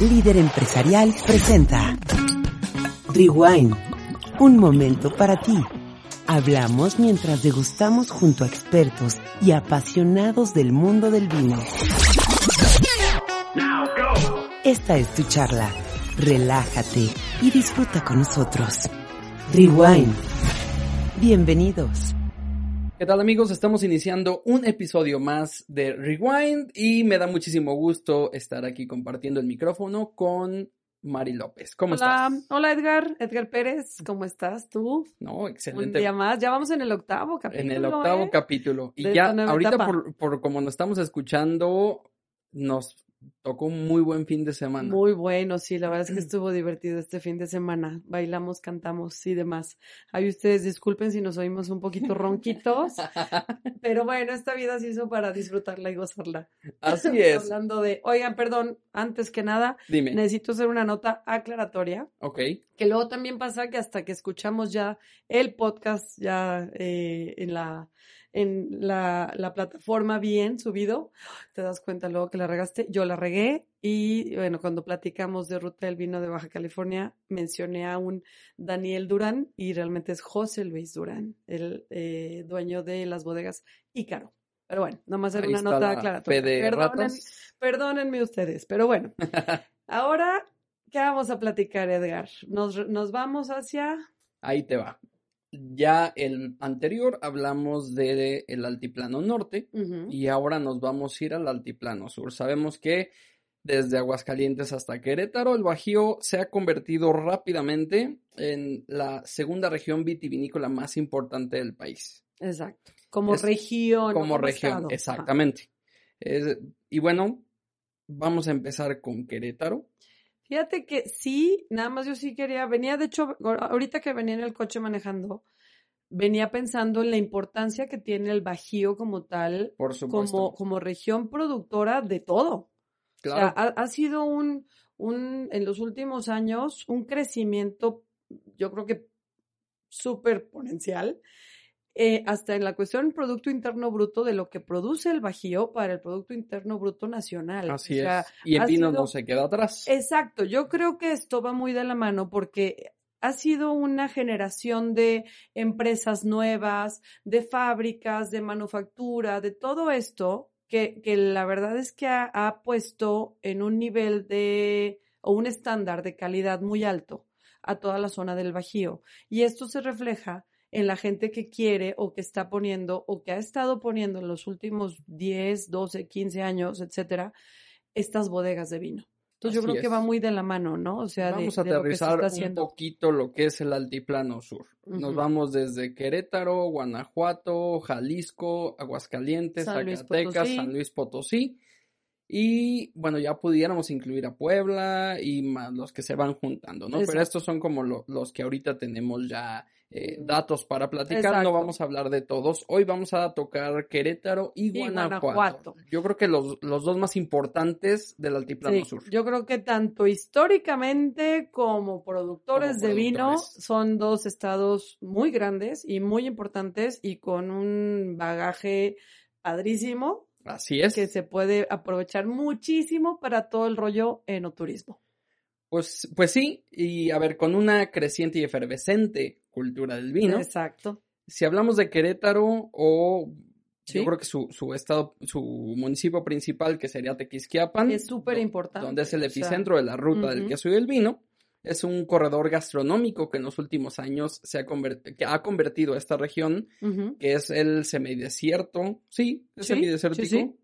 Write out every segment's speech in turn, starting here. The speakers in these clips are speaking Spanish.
Líder Empresarial presenta Rewind. Un momento para ti. Hablamos mientras degustamos junto a expertos y apasionados del mundo del vino. Esta es tu charla. Relájate y disfruta con nosotros. Rewind. Bienvenidos. ¿Qué tal amigos? Estamos iniciando un episodio más de Rewind y me da muchísimo gusto estar aquí compartiendo el micrófono con Mari López. ¿Cómo Hola, estás? hola Edgar, Edgar Pérez, ¿cómo estás tú? No, Un excelente. día más, ya vamos en el octavo en capítulo. el octavo ¿eh? capítulo. Y de ya ahorita por como nos estamos escuchando, nos tocó un muy buen fin de semana. Muy bueno, sí, la verdad es que estuvo divertido este fin de semana. Bailamos, cantamos y demás. Ahí ustedes disculpen si nos oímos un poquito ronquitos, pero bueno, esta vida se hizo para disfrutarla y gozarla. Así es. Hablando de, oigan, perdón, antes que nada, Dime. necesito hacer una nota aclaratoria. Ok. Que luego también pasa que hasta que escuchamos ya el podcast ya eh, en la en la, la plataforma bien subido, te das cuenta luego que la regaste. Yo la regué y bueno, cuando platicamos de Ruta del Vino de Baja California, mencioné a un Daniel Durán y realmente es José Luis Durán, el eh, dueño de las bodegas Ícaro. Pero bueno, nomás era una nota la aclaratoria. perdónenme ustedes, pero bueno. Ahora, ¿qué vamos a platicar, Edgar? Nos, nos vamos hacia... Ahí te va. Ya el anterior hablamos de el altiplano norte. Y ahora nos vamos a ir al altiplano sur. Sabemos que desde Aguascalientes hasta Querétaro, el Bajío se ha convertido rápidamente en la segunda región vitivinícola más importante del país. Exacto. Como Es región. Como región, estado. Exactamente. Es- y bueno, vamos a empezar con Querétaro. Fíjate que sí, nada más yo sí quería, venía, de hecho, ahorita que venía en el coche manejando, venía pensando en la importancia que tiene el Bajío como tal, Por supuesto. como, como región productora de todo. O sea, Claro, ha, ha sido un, un, en los últimos años, un crecimiento, yo creo que súper exponencial, eh, hasta en la cuestión del Producto Interno Bruto, de lo que produce el Bajío para el Producto Interno Bruto nacional. así O sea, es. Y ha vino sido- no se queda atrás. Exacto, yo creo que esto va muy de la mano porque ha sido una generación de empresas nuevas, de fábricas, de manufactura, de todo esto que, que la verdad es que ha, ha puesto en un nivel de o un estándar de calidad muy alto a toda la zona del Bajío. Y esto se refleja en la gente que quiere o que está poniendo o que ha estado poniendo en los últimos 10, 12, 15 años, etcétera, estas bodegas de vino. Entonces yo creo que va muy de la mano, ¿no? O sea, Vamos a de aterrizar un poquito lo que es el altiplano sur. Nos vamos desde Querétaro, Guanajuato, Jalisco, Aguascalientes, San Luis Zacatecas, Potosí. San Luis Potosí. Y bueno, ya pudiéramos incluir a Puebla y más los que se van juntando, ¿no? Pero estos son como lo- los que ahorita tenemos ya eh, datos para platicar. Exacto. No vamos a hablar de todos. Hoy vamos a tocar Querétaro y, Y Guanajuato. Yo creo que los, los dos más importantes del altiplano Sí, sur. yo creo que tanto históricamente como productores Como de vino productores. son dos estados muy grandes y muy importantes y con un bagaje padrísimo Así es. que se puede aprovechar muchísimo para todo el rollo enoturismo. Pues, pues sí, y a ver, con una creciente y efervescente cultura del vino, Exacto. si hablamos de Querétaro o Sí. yo creo que su, su estado, su municipio principal, que sería Tequisquiapan, Es súper importante. donde es el o sea, epicentro de la ruta del ujú. queso y del vino, es un corredor gastronómico que en los últimos años se ha, que ha convertido a esta región, que es el semidesierto, sí, es Sí, semidesértico, sí.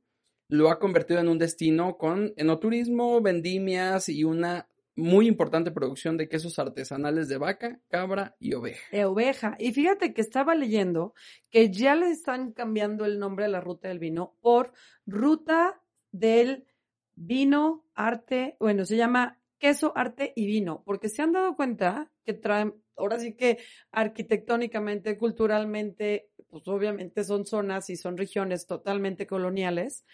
lo ha convertido en un destino con enoturismo, vendimias y una muy importante producción de quesos artesanales de vaca, cabra y oveja. de oveja. Y fíjate que estaba leyendo que ya le están cambiando el nombre a la ruta del vino por ruta del vino, arte, bueno, se llama queso, arte y vino, porque se han dado cuenta que traen, ahora sí que arquitectónicamente, culturalmente, pues obviamente son zonas y son regiones totalmente coloniales,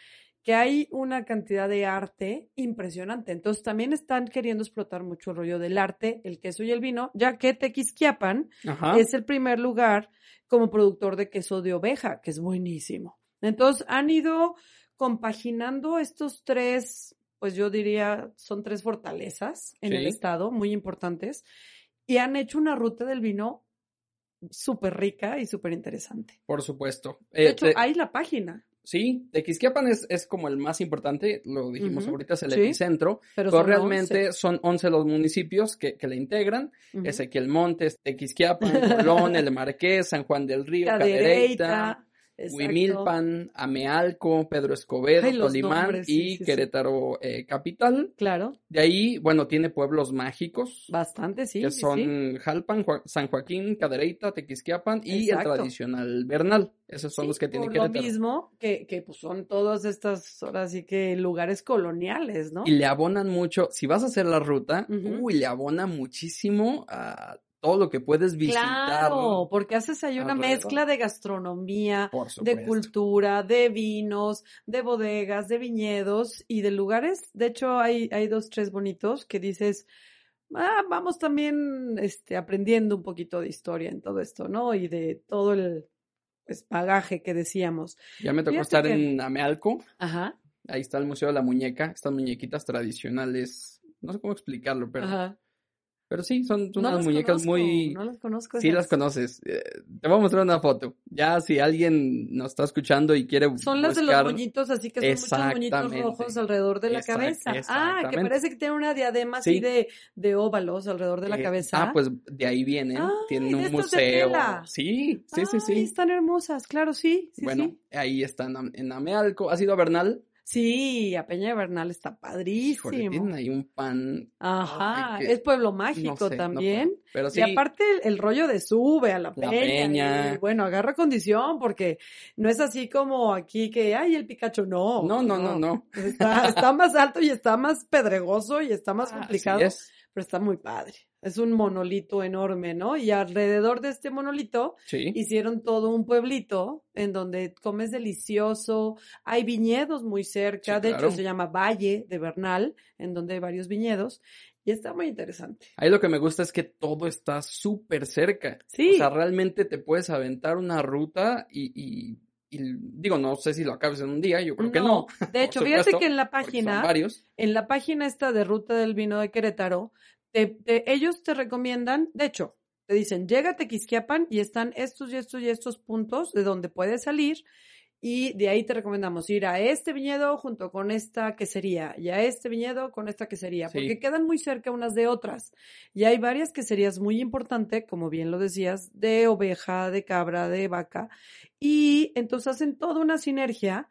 que hay una cantidad de arte impresionante. Entonces también están queriendo explotar mucho el rollo del arte, el queso y el vino, ya que Tequisquiapan Ajá. es el primer lugar como productor de queso de oveja, que es buenísimo. Entonces han ido compaginando estos tres, pues yo diría, son tres fortalezas en el estado, muy importantes, y han hecho una ruta del vino súper rica y súper interesante. Por supuesto. De Eh, hecho, te- hay la página, Sí, Tequisquiapan es, es como el más importante, lo dijimos ahorita, es el sí, epicentro, pero, pero son realmente 11. son 11 los municipios que, que le integran, Ujú. Ezequiel Montes, Tequisquiapan, Colón, El Marqués, San Juan del Río, Cadereyta, exacto. Huimilpan, Amealco, Pedro Escobedo, Ay, Tolimán nombres, sí, y sí, sí. Querétaro eh, capital. Claro, De ahí, bueno, tiene pueblos mágicos, bastante, sí. que son. Jalpan, San Joaquín, Cadereyta, Tequisquiapan y Exacto. el tradicional Bernal. Esos son los que tiene por Querétaro. lo mismo que, que pues son todas estas, ahora sí que lugares coloniales, ¿no? Y le abonan mucho, si vas a hacer la ruta, uy, le abona muchísimo a todo lo que puedes visitar. Claro, porque haces ahí una alrededor. mezcla de gastronomía, de cultura, de vinos, de bodegas, de viñedos y de lugares. De hecho, hay, hay dos, tres bonitos que dices, ah, vamos también este, aprendiendo un poquito de historia en todo esto, ¿no? Y de todo el pues, bagaje que decíamos. Ya me tocó Fíjate estar que- en Amealco, Ajá, ahí está el Museo de la Muñeca, estas muñequitas tradicionales, no sé cómo explicarlo, pero, ajá. Pero sí, son, son No unas muñecas conozco, muy... No las conozco. Sí esas. las conoces. Eh, te voy a mostrar una foto. Ya si alguien nos está escuchando y quiere Son las de los buscar... moñitos, así que son muchos moñitos rojos alrededor de la Exact- cabeza. Ah, que parece que tiene una diadema así Sí. de, de óvalos alrededor de la eh, cabeza. Ah, pues de ahí vienen. Ay, Tienen un museo. tela. Sí, sí, sí, Ay, sí. están hermosas, claro, sí, sí, bueno, sí. ahí están en, en Amealco. ¿Has ido a Bernal? Sí, a Peña de Bernal está Híjole, padrísimo. tienen ahí un pan. Ajá, Ay, que- es pueblo no mágico sé, también. Pero sí, Y aparte el, el rollo de sube a la, La peña, peña. y, bueno, agarra condición porque no es así como aquí que, ay, el Pikachu, no. no, no, no, no. Está, está más alto y está más pedregoso y está más complicado, es. pero está muy padre. Es un monolito enorme, ¿no? Y alrededor de este monolito Sí. hicieron todo un pueblito en donde comes delicioso. Hay viñedos muy cerca, Sí, de claro. hecho se llama Valle de Bernal, en donde hay varios viñedos. Y está muy interesante. Ahí lo que me gusta es que todo está súper cerca. Sí. O sea, realmente te puedes aventar una ruta y, y- y digo, no sé si lo acabes en un día, yo creo que no. De hecho, fíjate que en la página, varios. en la página esta de Ruta del Vino de Querétaro, te- te- ellos te recomiendan, de hecho, te dicen, llega a Tequisquiapan y están estos y estos y estos puntos de donde puedes salir y de ahí te recomendamos ir a este viñedo junto con esta quesería y a este viñedo con esta quesería, Sí. porque quedan muy cerca unas de otras. Y hay varias queserías muy importantes, como bien lo decías, de oveja, de cabra, de vaca, y entonces hacen toda una sinergia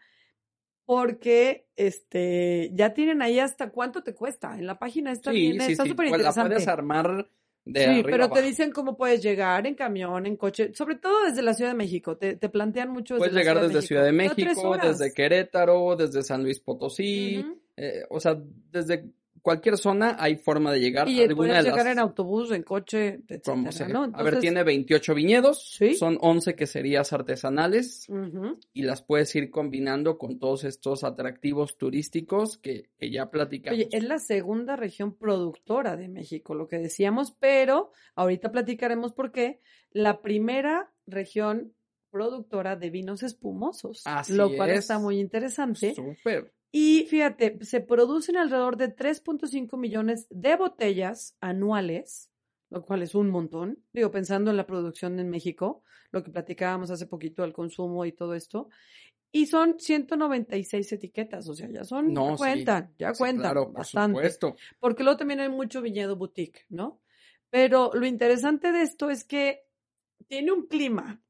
porque este ya tienen ahí hasta cuánto te cuesta. En la página está Sí, bien, sí, está sí. súper Pues la interesante. puedes armar de Sí, arriba pero te dicen cómo puedes llegar en camión, en coche, sobre todo desde la Ciudad de México. Te, te plantean mucho desde Puedes llegar desde de Ciudad de México. Desde Querétaro, desde San Luis Potosí, eh, o sea, desde cualquier zona hay forma de llegar Y a alguna puedes de llegar las en autobús, en coche, etcétera. ¿no? a ver, tiene 28 viñedos, Sí. son 11 queserías artesanales y las puedes ir combinando con todos estos atractivos turísticos que, que ya platicamos. Oye, es la segunda región productora de México, lo que decíamos, pero ahorita platicaremos por qué. La primera región productora de vinos espumosos, Así lo cual es. está muy interesante. Súper. Y fíjate, se producen alrededor de 3.5 millones de botellas anuales, lo cual es un montón. Digo, pensando en la producción en México, lo que platicábamos hace poquito, el consumo y todo esto. Y son 196 etiquetas, o sea, ya son, No, ya sí. cuentan, ya Sí, cuentan claro, por bastante. supuesto. Porque luego también hay mucho viñedo boutique, ¿no? Pero lo interesante de esto es que tiene un clima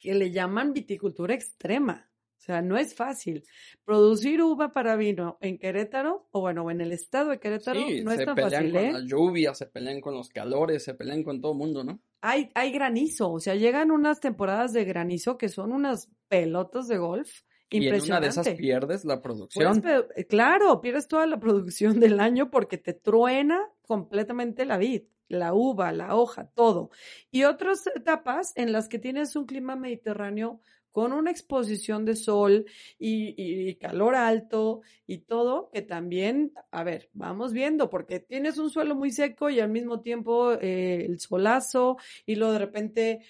que le llaman viticultura extrema. O sea, no es fácil. Producir uva para vino en Querétaro, o bueno, en el estado de Querétaro, Sí, no es se tan pelean fácil, con ¿eh? la lluvia, se pelean con los calores, se pelean con todo el mundo, ¿no? Hay, hay granizo, o sea, llegan unas temporadas de granizo que son unas pelotas de golf Y en una de esas pierdes la producción. eh, claro, pierdes toda la producción del año porque te truena completamente la vid, la uva, la hoja, todo. Y otras etapas en las que tienes un clima mediterráneo con una exposición de sol y, y calor alto y todo, que también, a ver, vamos viendo, porque tienes un suelo muy seco y al mismo tiempo eh, el solazo y luego de repente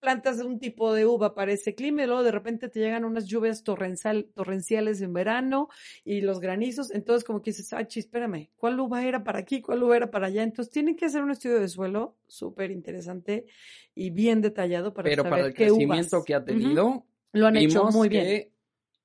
plantas un tipo de uva para ese clima y luego de repente te llegan unas lluvias torrencial- torrenciales en verano y los granizos, entonces como que dices, ah, chis, espérame, ¿cuál uva era para aquí? ¿Cuál uva era para allá? Entonces tienen que hacer un estudio de suelo súper interesante y bien detallado para Pero saber para el qué crecimiento uvas. que ha tenido, Lo han hecho muy bien. que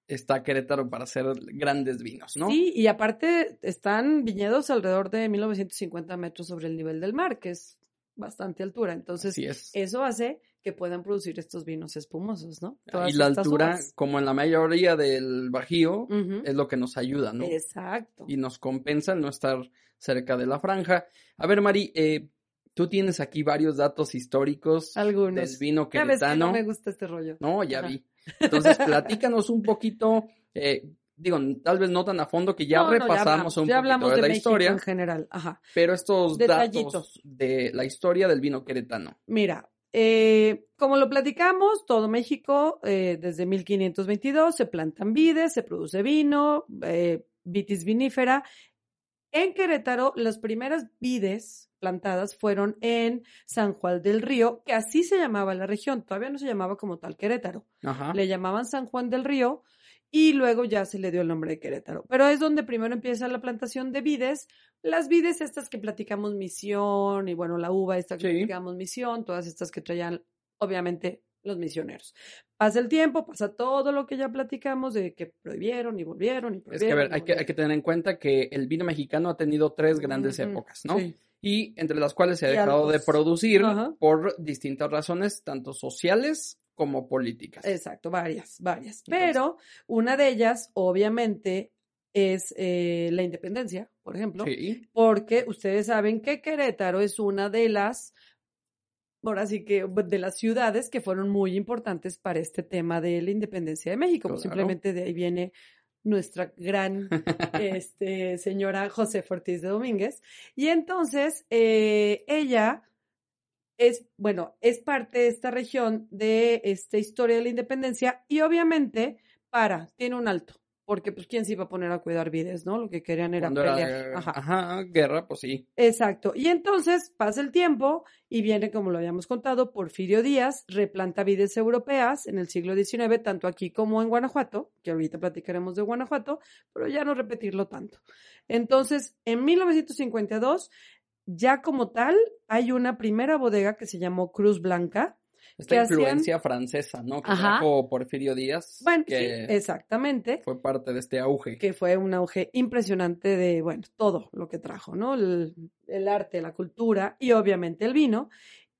está Querétaro para hacer grandes vinos, ¿no? Sí, y aparte están viñedos alrededor de 1950 metros sobre el nivel del mar, que es bastante altura. Entonces, es. eso hace que puedan producir estos vinos espumosos, ¿no? Todas y la altura, uvas. como en la mayoría del Bajío, es lo que nos ayuda, ¿no? Exacto. Y nos compensa el no estar cerca de la franja. A ver, Mari, eh, tú tienes aquí varios datos históricos Algunos. del vino ves que queretano. no me gusta este rollo. No, ya Ajá. vi. Entonces, platícanos un poquito, eh, digo, tal vez no tan a fondo, que ya No, no, repasamos hablamos, un ya poquito hablamos de, de la México historia, en general. Ajá. pero estos Detallitos. datos de la historia del vino queretano. Mira, eh, como lo platicamos, todo México, eh, desde 1522 se plantan vides, se produce vino, eh, vitis vinífera. En Querétaro, las primeras vides plantadas fueron en San Juan del Río, que así se llamaba la región, todavía no se llamaba como tal Querétaro. Ajá. Le llamaban San Juan del Río y luego ya se le dio el nombre de Querétaro. Pero es donde primero empieza la plantación de vides. Las vides estas que platicamos misión y bueno, la uva esta que Sí. platicamos misión, todas estas que traían obviamente los misioneros. Pasa el tiempo, pasa todo lo que ya platicamos de que prohibieron y volvieron y Es que, a prohibieron ver, hay que, hay que tener en cuenta que el vino mexicano ha tenido tres grandes épocas, ¿no? sí. Y entre las cuales se ha dejado de producir Ajá. por distintas razones, tanto sociales como políticas. Exacto, varias, varias. Entonces- Pero una de ellas, obviamente, es eh, la independencia, por ejemplo. Sí, porque ustedes saben que Querétaro es una de las, ahora sí que de las ciudades que fueron muy importantes para este tema de la independencia de México. Claro. simplemente de ahí viene nuestra gran este, señora José Ortiz de Domínguez. Y entonces eh, ella es, bueno, es parte de esta región de esta historia de la independencia y obviamente para, tiene un alto. Porque, pues, ¿quién se iba a poner a cuidar vides, no? Lo que querían era cuando pelear. era Ajá. ajá, guerra, pues sí. Exacto. Y entonces pasa el tiempo y viene, como lo habíamos contado, Porfirio Díaz, replanta vides europeas en el siglo XIX, tanto aquí como en Guanajuato, que ahorita platicaremos de Guanajuato, pero ya no repetirlo tanto. Entonces, en 1952, ya como tal, hay una primera bodega que se llamó Cruz Blanca. Esta que hacían- influencia francesa, ¿no? Que Ajá. trajo Porfirio Díaz, Bueno, que sí, exactamente. fue parte de este auge. que fue un auge impresionante de, bueno, todo lo que trajo, ¿no? El, el arte, la cultura y obviamente el vino.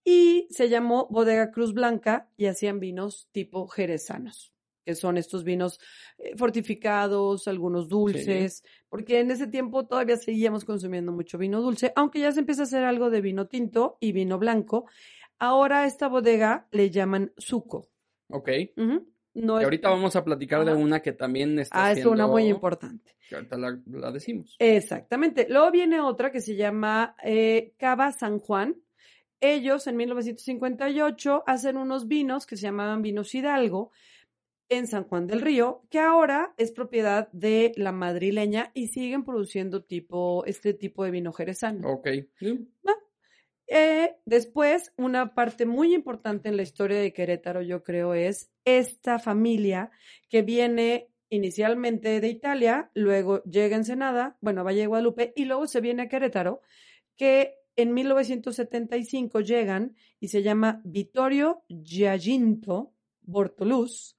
Y se llamó Bodega Cruz Blanca y hacían vinos tipo jerezanos, que son estos vinos eh, fortificados, algunos dulces, porque en ese tiempo todavía seguíamos consumiendo mucho vino dulce, aunque ya se empieza a hacer algo de vino tinto y vino blanco. Ahora a esta bodega le llaman suco. Ok. No es- ahorita vamos a platicar de una que también está Ah, es una muy importante. que ahorita la, la decimos. Exactamente. Luego viene otra que se llama eh, Cava San Juan. Ellos en 1958 hacen unos vinos que se llamaban vinos Hidalgo en San Juan del Río, que ahora es propiedad de la madrileña y siguen produciendo tipo, este tipo de vino jerezano. Ok. Sí. Eh, después, una parte muy importante en la historia de Querétaro, yo creo, es esta familia que viene inicialmente de Italia, luego llega a Ensenada, bueno, a Valle de Guadalupe, y luego se viene a Querétaro, que en 1975 llegan y se llama Vittorio Giacinto Bortoluz,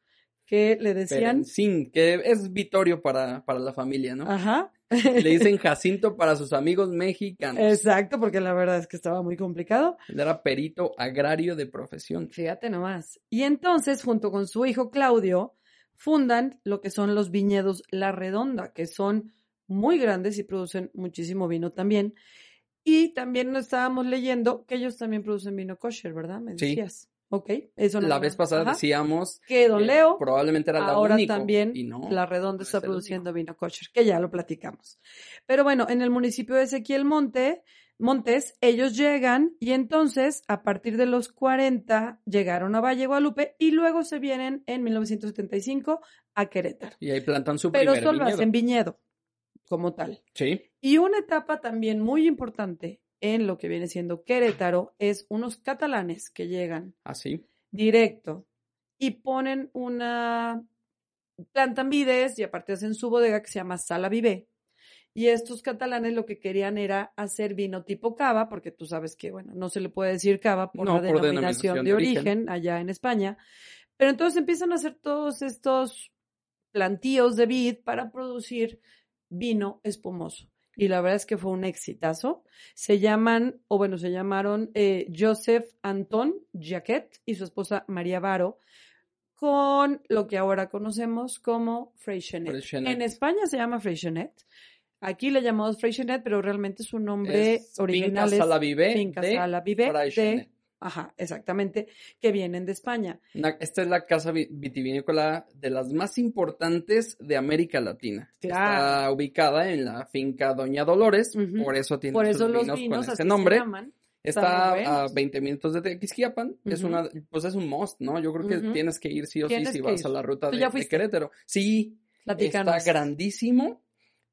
que le decían, Perencín, que es Vitorio para, para la familia, ¿no? ajá, Le dicen Jacinto para sus amigos mexicanos. exacto, porque la verdad es que estaba muy complicado. Él era perito agrario de profesión. Fíjate nomás. Y entonces, junto con su hijo Claudio, fundan lo que son los viñedos La Redonda, que son muy grandes y producen muchísimo vino también. Y también nos estábamos leyendo que ellos también producen vino kosher, ¿verdad? Me Sí. Ok, eso no La vez pasada ajá. decíamos que Don que Leo probablemente era la ahora único, también y no, La Redonda no está es produciendo vino kosher, que ya lo platicamos. Pero bueno, en el municipio de Ezequiel Monte, Montes, ellos llegan y entonces a partir de los 40 llegaron a Valle Guadalupe y luego se vienen en 1975 a Querétaro. Y ahí plantan su Pero primer solo hacen viñedo como tal. Sí, Y una etapa también muy importante en lo que viene siendo Querétaro es unos catalanes que llegan así. directo y ponen una, plantan vides y aparte hacen su bodega que se llama Sala Vivé. Y estos catalanes lo que querían era hacer vino tipo cava, porque tú sabes que, bueno, no se le puede decir cava por No, la por denominación, denominación de de origen. origen. allá en España. Pero entonces empiezan a hacer todos estos plantíos de vid para producir vino espumoso. Y la verdad es que fue un exitazo. Se llaman, o bueno, se llamaron eh, Joseph Anton Jacquet y su esposa María Varo, con lo que ahora conocemos como Freixenet. Freixenet. En España se llama Freixenet. Aquí le llamamos Freixenet, pero realmente su nombre Es original Finca es Sala Finca de Sala Vivé de, Freixenet. Ajá, exactamente, que vienen de España. Esta es la casa vi- vitivinícola de las más importantes de América Latina. Claro. Está ubicada en la finca Doña Dolores, Ujú. por eso tiene Por sus eso los vinos vinos con ese se nombre. llaman. Está a buenos. 20 minutos de Tequisquiapan. Es Ujú. una, pues es un must, ¿no? Yo creo que Ujú. tienes que ir sí o sí si vas ir. a la ruta ¿Tú de, de? Querétaro. Sí, Platícanos. está grandísimo.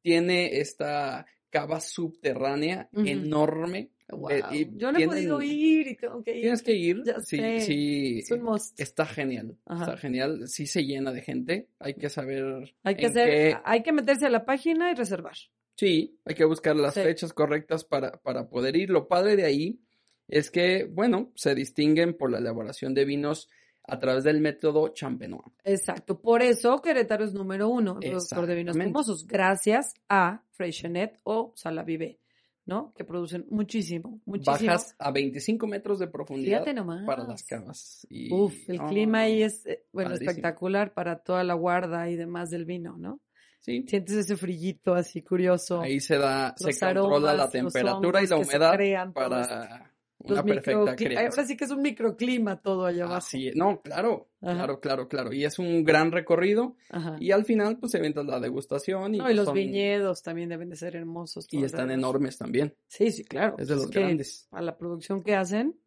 Tiene esta cava subterránea enorme. Wow. Eh, y Yo no he podido ir y tengo que ir. Tienes que ir. Ya sí, sé. sí. Es un must. Está genial. Ajá. Está genial. Sí se llena de gente. Hay que saber. Hay que hacer, qué- hay que meterse a la página y reservar. Sí, hay que buscar las Sí. fechas correctas para, para poder ir. Lo padre de ahí es que, bueno, se distinguen por la elaboración de vinos a través del método champenois. Exacto. Por eso Querétaro es número uno en productor de vinos espumosos, gracias a Freixenet o Sala Vivé, ¿no? Que producen muchísimo, muchísimo. Bajas a 25 metros de profundidad Fíjate nomás. para las cavas. Y, Uf, el no, clima ahí es, eh, bueno, Padrísimo. espectacular para toda la guarda y demás del vino, ¿no? Sí, Sientes ese frillito así curioso. ahí se da, se los controla aromas, la los temperatura y la se humedad para una perfecta. Ahora sí que es un microclima todo allá abajo. Así es. No, claro, Ajá. claro, claro, claro. Y es un gran recorrido. Ajá. Y al final, pues, se avientas la degustación. Y, No, y pues, los son- viñedos también deben de ser hermosos. Y están enormes también. Sí, sí, claro. Es de los grandes. A la producción que hacen,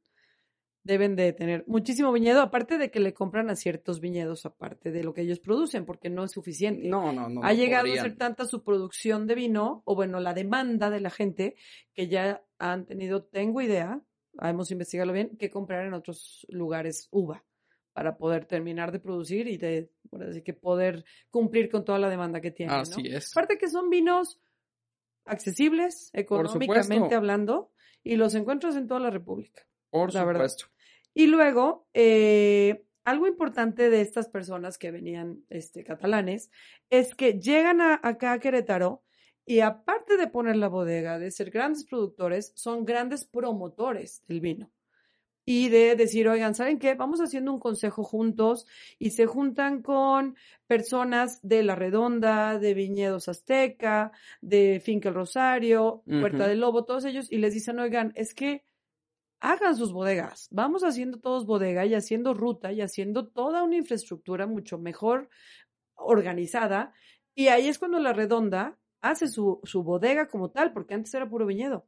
deben de tener muchísimo viñedo, aparte de que le compran a ciertos viñedos, aparte de lo que ellos producen, porque no es suficiente. No, no, no. ha no llegado podrían. a ser tanta su producción de vino, o bueno, la demanda de la gente, que ya han tenido, tengo idea, hemos investigado bien, que comprar en otros lugares uva para poder terminar de producir y de, por así que poder cumplir con toda la demanda que tienen. ¿no? Así es. Aparte que son vinos accesibles, económicamente hablando, y los encuentras en toda la República. Por la verdad. supuesto. Y luego, eh, algo importante de estas personas que venían este, catalanes es que llegan a- acá a Querétaro y aparte de poner la bodega, de ser grandes productores, son grandes promotores del vino. Y de decir, oigan, ¿saben qué? Vamos haciendo un consejo juntos y se juntan con personas de La Redonda, de Viñedos Azteca, de Finca El Rosario, Puerta del Lobo, todos ellos, y les dicen, oigan, es que hagan sus bodegas. Vamos haciendo todos bodega y haciendo ruta y haciendo toda una infraestructura mucho mejor organizada. Y ahí es cuando la redonda hace su, su bodega como tal, porque antes era puro viñedo.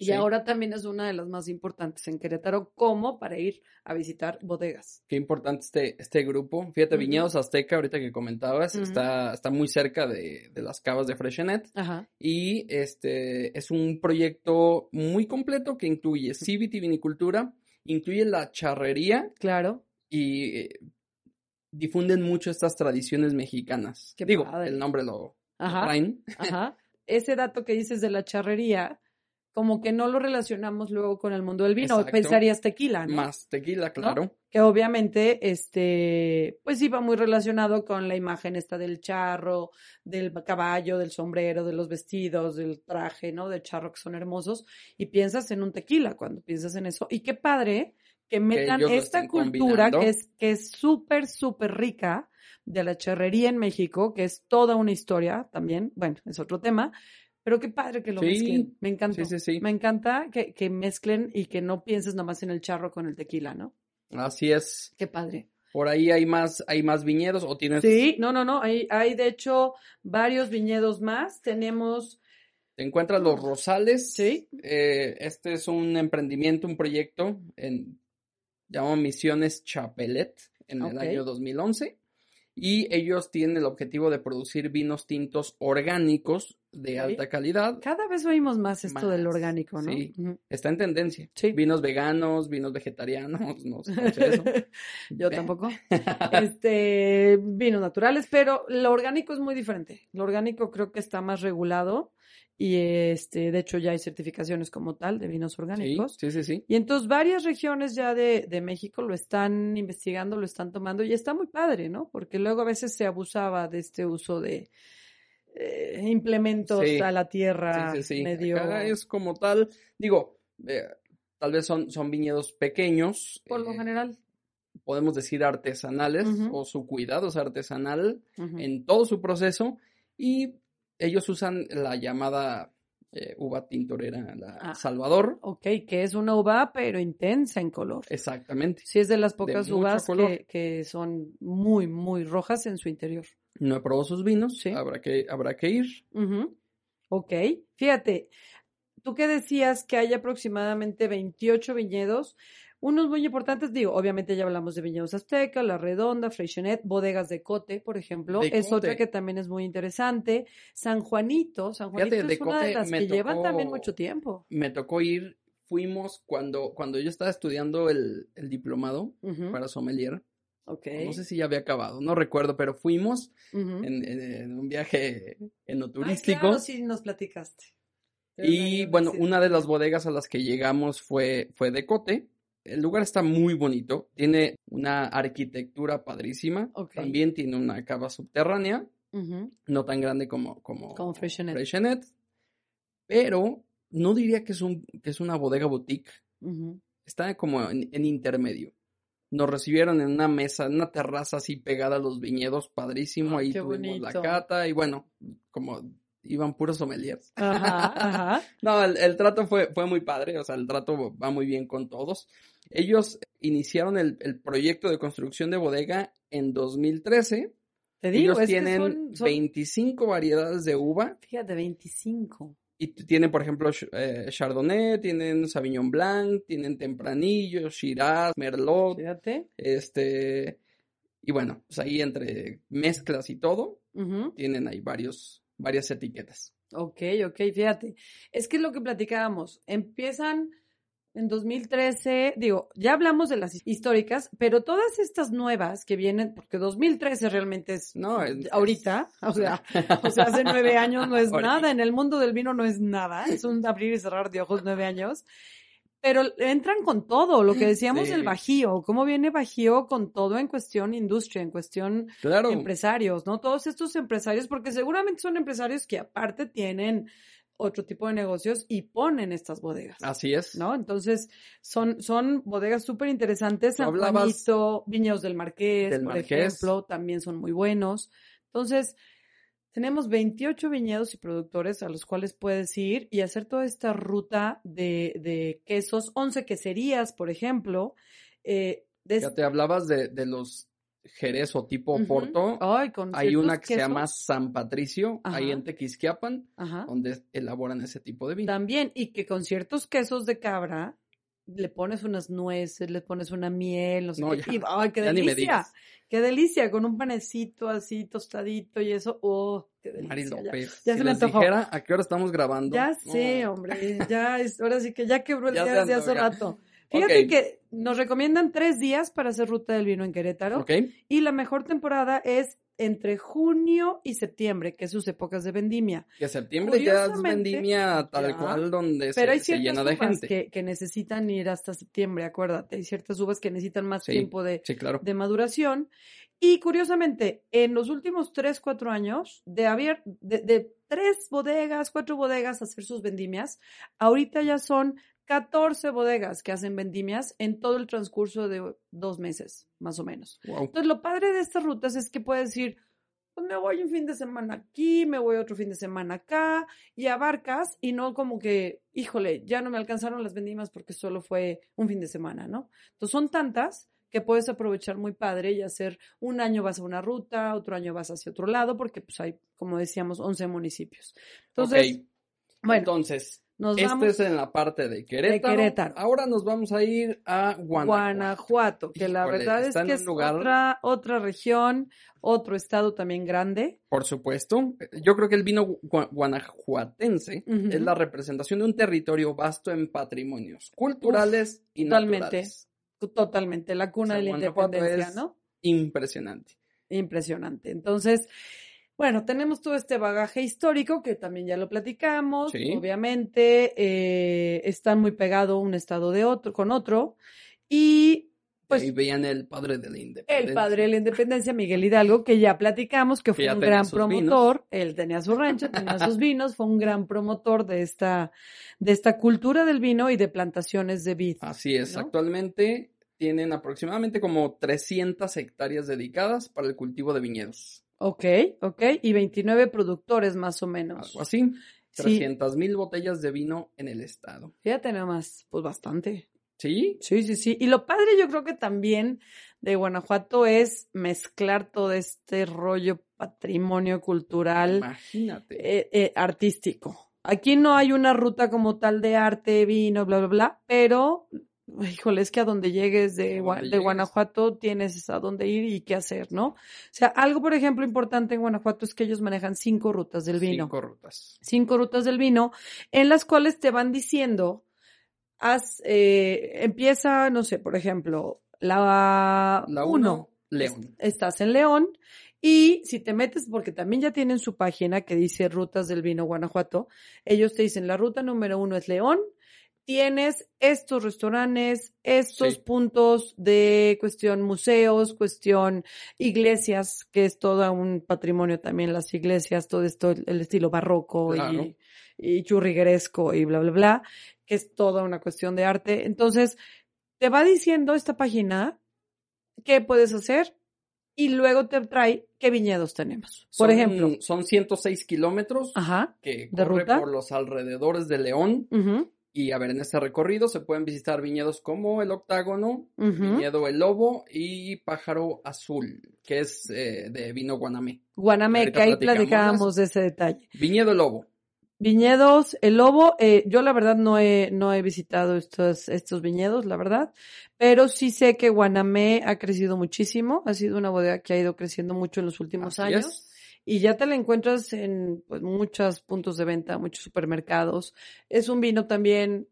Y Sí. ahora también es una de las más importantes en Querétaro, como para ir a visitar bodegas. Qué importante este, este grupo. Fíjate. Viñedos Azteca, ahorita que comentabas, está, está muy cerca de, de las cavas de Freshenet. Ajá. Y este es un proyecto muy completo que incluye sí vitivinicultura, incluye la charrería Claro. y eh, difunden mucho estas tradiciones mexicanas. Qué Digo, padre. el nombre lo Ajá. Ajá. Ese dato que dices de la charrería, como que no lo relacionamos luego con el mundo del vino. Exacto. Pensarías tequila, ¿no? Más tequila, claro. que obviamente, este, pues iba muy relacionado con la imagen esta del charro, del caballo, del sombrero, de los vestidos, del traje, ¿no? Del charro que son hermosos, y piensas en un tequila cuando piensas en eso. Y qué padre que metan esta cultura combinando. que es, que es súper, súper rica de la charrería en México, que es toda una historia también, bueno, es otro tema, pero qué padre que lo Sí, mezclen. Me encanta. Sí, sí, sí. Me encanta que, que mezclen y que no pienses nomás en el charro con el tequila, ¿no? Así es. Qué padre. Por ahí hay más, hay más viñedos o tienes. Sí, no, no, no. Hay, hay de hecho varios viñedos más. Tenemos. Te encuentras los Rosales. Sí. Eh, este es un emprendimiento, un proyecto en llamado Misiones Chapelet en el año 2011 y ellos tienen el objetivo de producir vinos tintos orgánicos de alta calidad. Cada vez oímos más esto del orgánico, ¿no? sí. Está en tendencia. Sí. Vinos veganos, vinos vegetarianos, no sé eso. Yo tampoco. Este, vinos naturales, pero lo orgánico es muy diferente. Lo orgánico creo que está más regulado y este, de hecho ya hay certificaciones como tal de vinos orgánicos. sí, sí, sí. Y entonces varias regiones ya de, de México lo están investigando, lo están tomando y está muy padre, ¿no? Porque luego a veces se abusaba de este uso de eh, implementos Sí. a la tierra Sí, sí, sí. medio... Acá es como tal, digo, eh, tal vez son, son viñedos pequeños. Por lo eh, general. Podemos decir artesanales o su cuidado es artesanal en todo su proceso y ellos usan la llamada eh, uva tintorera, la Ah. Salvador. Ok, que es una uva, pero intensa en color. Exactamente. Sí, es de las pocas uvas que, que son muy, muy rojas en su interior. No he probado sus vinos, Sí. habrá, que, habrá que ir. Ujú. Ok, fíjate, tú que decías que hay aproximadamente 28 viñedos, unos muy importantes, digo, obviamente ya hablamos de viñedos Azteca, La Redonda, Freixenet, bodegas de Cote, por ejemplo, De es otra que también es muy interesante. San Juanito, San Juanito Fíjate, es de una de las que llevan también mucho tiempo. Me tocó ir, fuimos cuando, cuando yo estaba estudiando el, el diplomado para sommelier. No sé si ya había acabado, no recuerdo, pero fuimos en, en- en un viaje Ay, enoturístico. claro, sí nos platicaste. Y bueno, una de las bodegas a las que llegamos fue, fue de Cote. El lugar está muy bonito, tiene una arquitectura padrísima, también tiene una cava subterránea, no tan grande como, como, Como. Freixenet, pero no diría que es, un, que es una bodega boutique, está como en, en intermedio. Nos recibieron en una mesa, en una terraza así pegada a los viñedos, padrísimo, Ay, ahí tuvimos la cata y bueno, como iban puros sommeliers. Ajá, ajá. No, el, el trato fue, fue muy padre, o sea, el trato va muy bien con todos. Ellos iniciaron el, el proyecto de construcción de bodega en 2013. Te digo, Ellos es que tienen son, son- 25 variedades de uva fíjate, 25. y tienen, por ejemplo, eh, Chardonnay, tienen Sauvignon Blanc, tienen Tempranillo, Shiraz, Merlot, Fíjate. este, y bueno, pues ahí entre mezclas y todo, tienen ahí varios, varias etiquetas. Ok, ok, fíjate. Es que es lo que platicábamos. Empiezan en 2013, digo, ya hablamos de las históricas, pero todas estas nuevas que vienen, porque 2013 realmente es No, es- ahorita, o sea, o sea, hace nueve años no es nada, en el mundo del vino no es nada, es un abrir y cerrar de ojos nueve años. Pero entran con todo, lo que decíamos Sí. del Bajío, cómo viene Bajío con todo en cuestión industria, en cuestión Claro. empresarios, ¿no? Todos estos empresarios, porque seguramente son empresarios que aparte tienen otro tipo de negocios y ponen estas bodegas, Así es. ¿no? Entonces, son, son bodegas súper interesantes. San Juanito, Viñedos del Marqués, del por Marqués. ejemplo, también son muy buenos. Entonces, tenemos 28 viñedos y productores a los cuales puedes ir y hacer toda esta ruta de, de quesos, 11 queserías, por ejemplo. Eh, de Ya te hablabas de, de los Jerez o tipo Ujú. Porto. Ay, con Hay una que se llama. San Patricio, ahí Ajá. en Tequisquiapan, Ajá. donde elaboran ese tipo de vino. También, y que con ciertos quesos de cabra le pones unas nueces, le pones una miel, no sé No, qué, ya, y ¡ay, qué delicia! ¡Qué delicia! Con un panecito así tostadito y eso, ¡oh, qué delicia! Mari ya- López. ya si se me les antojó. dijera a qué hora estamos grabando. Ya sé, hombre, ya es, ahora sí que ya quebró el Ya día desde hace rato. Fíjate que nos recomiendan tres días para hacer ruta del vino en Querétaro ¿Ok? y la mejor temporada es entre junio y septiembre, que es sus épocas de vendimia. Que septiembre ya es vendimia tal ya. cual donde Pero se, hay se llena de uvas gente. que, que necesitan ir hasta septiembre, acuérdate. Hay ciertas uvas que necesitan más Sí, tiempo de, Sí, claro. de maduración. Y curiosamente, en los últimos 3, 4 años, de haber de, de tres bodegas, cuatro bodegas hacer sus vendimias, ahorita ya son 14 bodegas que hacen vendimias en todo el transcurso de dos meses, más o menos. Wow. Entonces, lo padre de estas rutas es que puedes ir, pues me voy un fin de semana aquí, me voy otro fin de semana acá, y abarcas, y no como que, híjole, ya no me alcanzaron las vendimias porque solo fue un fin de semana, ¿no? Entonces, son tantas que puedes aprovechar muy padre y hacer un año vas a una ruta, otro año vas hacia otro lado, porque pues hay, como decíamos, 11 municipios. Entonces, bueno, Entonces, nos este vamos es en la parte de Querétaro. Querétaro. Ahora nos vamos a ir a Guanajuato. Guanajuato, que la verdad es que es lugar- otra, otra región, otro estado también grande. Por supuesto. Yo creo que el vino gua- guanajuatense es la representación de un territorio vasto en patrimonios culturales y totalmente. naturales. Totalmente, la cuna O sea, de la Guanajuato independencia, es- ¿no? Impresionante. Impresionante. Entonces, bueno, tenemos todo este bagaje histórico que también ya lo platicamos. Sí. Obviamente, eh, están muy pegados un estado de otro con otro. Y pues Ahí veían el padre de la independencia. el padre de la independencia, Miguel Hidalgo, que ya platicamos, que fue un gran promotor. Él tenía su rancho, tenía sus vinos, fue un gran promotor de esta, de esta cultura del vino y de plantaciones de vid. Así es. ¿no? Actualmente tienen aproximadamente como 300 hectáreas dedicadas para el cultivo de viñedos. Ok, ok. Y 29 productores más o menos. Algo así. Sí. 300 mil botellas de vino en el estado. Fíjate nada más, pues bastante. ¿Sí? Sí, sí, sí. Y lo padre yo creo que también de Guanajuato es mezclar todo este rollo patrimonio cultural Imagínate. eh, eh, artístico. Aquí no hay una ruta como tal de arte, vino, bla, bla, bla, pero, híjole, es que a donde llegues de, A Gua- donde de llegues. Guanajuato tienes a dónde ir y qué hacer, ¿no? O sea, algo, por ejemplo, importante en Guanajuato es que ellos manejan cinco rutas del vino Cinco rutas. cinco rutas del vino, en las cuales te van diciendo, haz, eh, empieza, no sé, por ejemplo, la, La uno, uno, León. es- estás en León, y si te metes, porque también ya tienen su página que dice Rutas del Vino Guanajuato, ellos te dicen, la ruta número uno es León, tienes estos restaurantes, estos Sí. puntos de cuestión museos, cuestión iglesias, que es todo un patrimonio también, las iglesias, todo esto, el estilo barroco Claro. y, y churrigueresco y bla, bla, bla, que es toda una cuestión de arte. Entonces, te va diciendo esta página qué puedes hacer y luego te trae qué viñedos tenemos. Por Son- ejemplo, Son 106 kilómetros ajá, que ¿de corre ruta? por los alrededores de León. Y a ver, en este recorrido se pueden visitar viñedos como el Octágono. Viñedo El Lobo y Pájaro Azul, que es eh, de vino Guanamé. Guanamé, que ahí platicábamos de ese detalle. Viñedo El Lobo. Viñedos, el lobo, eh, yo la verdad no he, no he visitado estos, estos viñedos, la verdad, pero sí sé que Guanamé ha crecido muchísimo, ha sido una bodega que ha ido creciendo mucho en los últimos Así años. es. Y ya te la encuentras en pues, muchos puntos de venta, muchos supermercados. Es un vino también